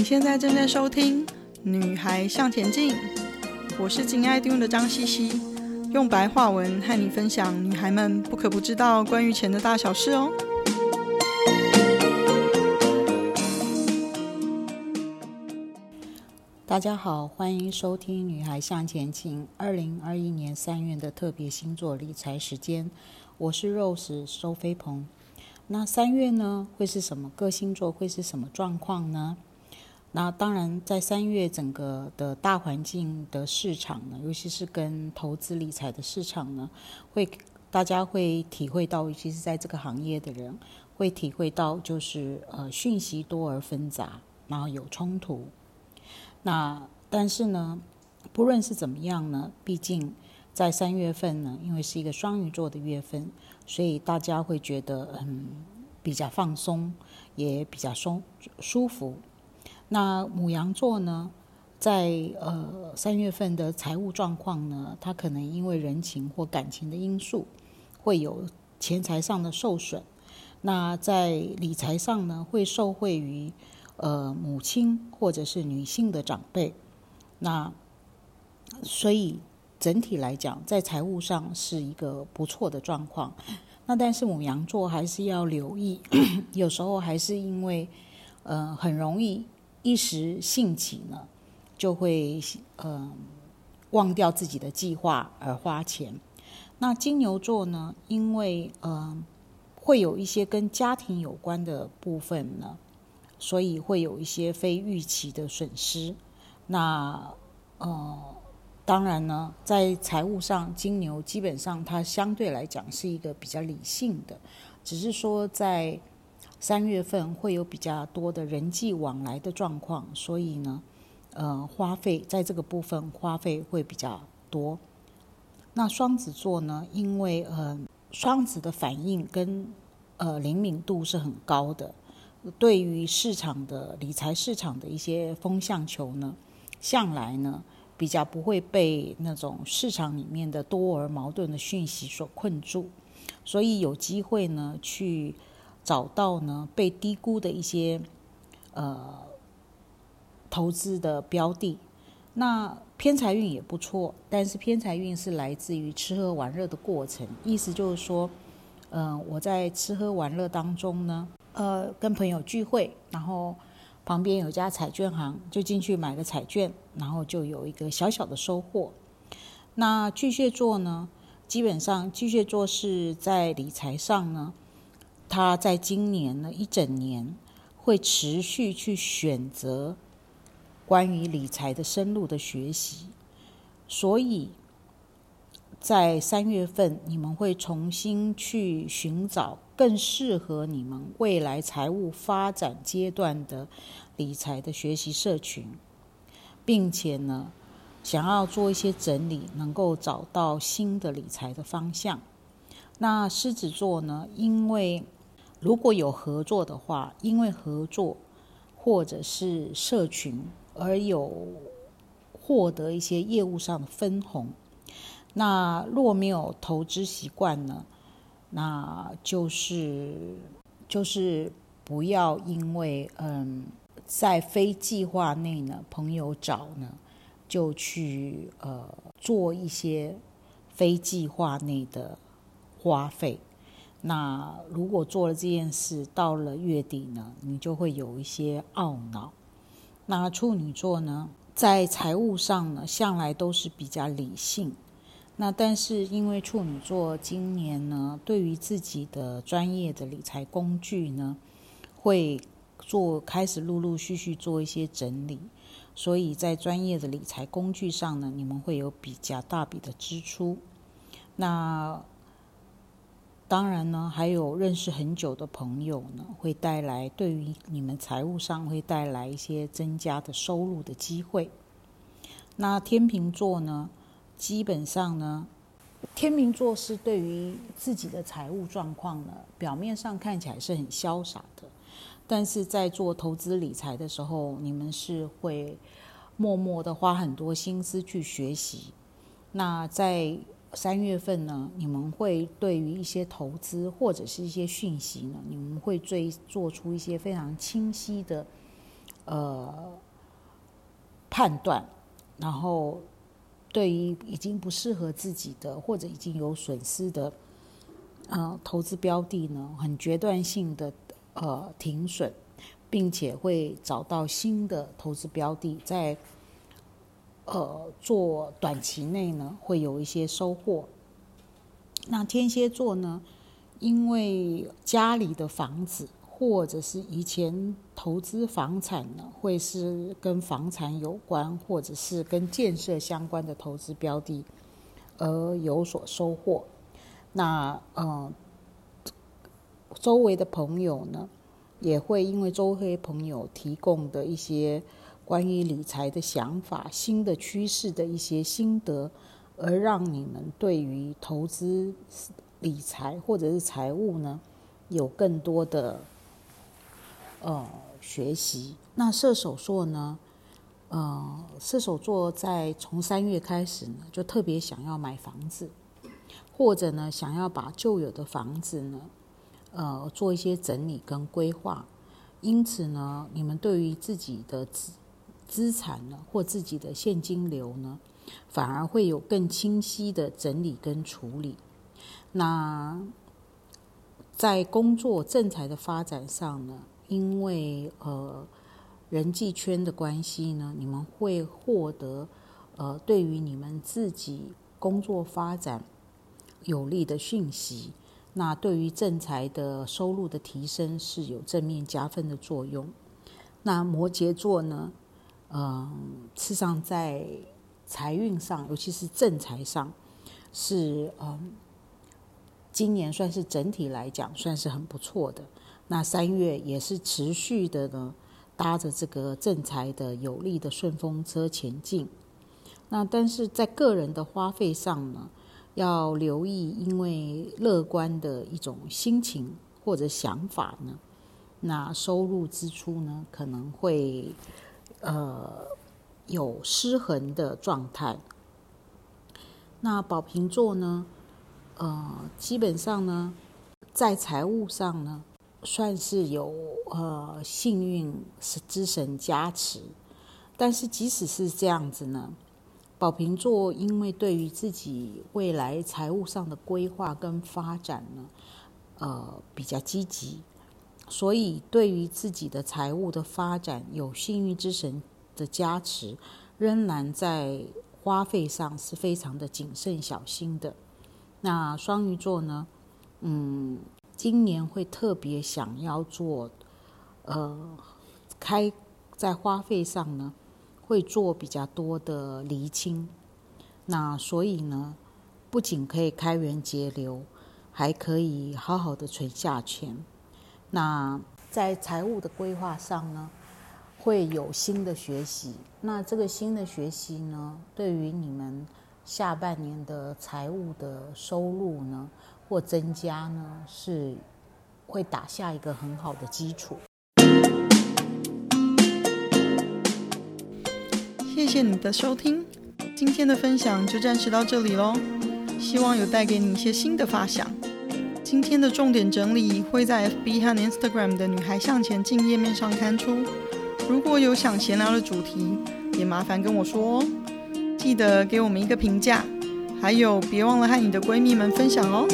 你现在正在收听《女孩向前进》，我是金爱听的张茜茜，用白话文和你分享女孩们不可不知道关于钱的大小事哦。大家好，欢迎收听《女孩向前进》二零二一年三月的特别星座理财时间，我是 Rose 周飞鹏。那三月呢，会是什么？各星座会是什么状况呢？那当然，在三月整个的大环境的市场呢，尤其是跟投资理财的市场呢，会大家会体会到，尤其是在这个行业的人会体会到，就是呃讯息多而纷杂，然后有冲突。那但是呢，不论是怎么样呢，毕竟在三月份呢，因为是一个双鱼座的月份，所以大家会觉得嗯比较放松，也比较松舒服。那母羊座呢，在呃三月份的财务状况呢，它可能因为人情或感情的因素，会有钱财上的受损。那在理财上呢，会受惠于。呃，母亲或者是女性的长辈，那所以整体来讲，在财务上是一个不错的状况。那但是母羊座还是要留意，有时候还是因为呃很容易一时兴起呢，就会呃忘掉自己的计划而花钱。那金牛座呢，因为呃会有一些跟家庭有关的部分呢。所以会有一些非预期的损失。那呃，当然呢，在财务上，金牛基本上它相对来讲是一个比较理性的，只是说在三月份会有比较多的人际往来的状况，所以呢，呃，花费在这个部分花费会比较多。那双子座呢，因为呃，双子的反应跟呃灵敏度是很高的。对于市场的理财市场的一些风向球呢，向来呢比较不会被那种市场里面的多而矛盾的讯息所困住，所以有机会呢去找到呢被低估的一些呃投资的标的。那偏财运也不错，但是偏财运是来自于吃喝玩乐的过程，意思就是说，嗯、我在吃喝玩乐当中呢。呃，跟朋友聚会，然后旁边有家彩券行，就进去买个彩券，然后就有一个小小的收获。那巨蟹座呢，基本上巨蟹座是在理财上呢，他在今年呢一整年会持续去选择关于理财的深入的学习，所以。在三月份，你们会重新去寻找更适合你们未来财务发展阶段的理财的学习社群，并且呢，想要做一些整理，能够找到新的理财的方向。那狮子座呢，因为如果有合作的话，因为合作或者是社群而有获得一些业务上的分红。那若没有投资习惯呢，那就是就是不要因为嗯在非计划内呢，朋友找呢就去呃做一些非计划内的花费。那如果做了这件事，到了月底呢，你就会有一些懊恼。那处女座呢，在财务上呢，向来都是比较理性。那但是因为处女座今年呢，对于自己的专业的理财工具呢，会做开始陆陆续续做一些整理，所以在专业的理财工具上呢，你们会有比较大笔的支出。那当然呢，还有认识很久的朋友呢，会带来对于你们财务上会带来一些增加的收入的机会。那天秤座呢？基本上呢，天秤座是对于自己的财务状况呢，表面上看起来是很潇洒的，但是在做投资理财的时候，你们是会默默的花很多心思去学习。那在三月份呢，你们会对于一些投资或者是一些讯息呢，你们会追做出一些非常清晰的呃判断，然后对于已经不适合自己的或者已经有损失的呃投资标的呢，很决断性的呃停损，并且会找到新的投资标的，在呃做短期内呢会有一些收获。那天蝎座呢，因为家里的房子或者是以前投资房产呢，会是跟房产有关，或者是跟建设相关的投资标的，而有所收获。那呃，周围的朋友呢，也会因为周围朋友提供的一些关于理财的想法、新的趋势的一些心得。而让你们对于投资理财或者是财务呢，有更多的呃学习。那射手座呢，呃，射手座在从三月开始呢，就特别想要买房子，或者呢，想要把旧有的房子呢，呃，做一些整理跟规划。因此呢，你们对于自己的资产呢，或自己的现金流呢，反而会有更清晰的整理跟处理。那在工作正财的发展上呢，因为呃人际圈的关系呢，你们会获得呃对于你们自己工作发展有利的讯息。那对于正财的收入的提升是有正面加分的作用。那摩羯座呢，嗯、事实上在财运上，尤其是正财上，是嗯，今年算是整体来讲算是很不错的。那三月也是持续的呢，搭着这个正财的有利的顺风车前进。那但是在个人的花费上呢，要留意，因为乐观的一种心情或者想法呢，那收入支出呢可能会呃。有失衡的状态。那宝瓶座呢？呃，基本上呢，在财务上呢，算是有呃幸运之神加持。但是即使是这样子呢，宝瓶座因为对于自己未来财务上的规划跟发展呢，呃，比较积极，所以对于自己的财务的发展有幸运之神的加持，仍然在花费上是非常的谨慎小心的。那双鱼座呢？嗯，今年会特别想要做，呃，开在花费上呢，会做比较多的厘清。那所以呢，不仅可以开源节流，还可以好好的存下钱。那在财务的规划上呢，会有新的学习，那这个新的学习呢，对于你们下半年的财务的收入呢，或增加呢，是会打下一个很好的基础。谢谢你的收听，今天的分享就暂时到这里喽，希望有带给你一些新的发想。今天的重点整理会在 FB 和 Instagram 的女孩向前进页面上刊出。如果有想闲聊的主题，也麻烦跟我说哦。记得给我们一个评价，还有别忘了和你的闺蜜们分享哦。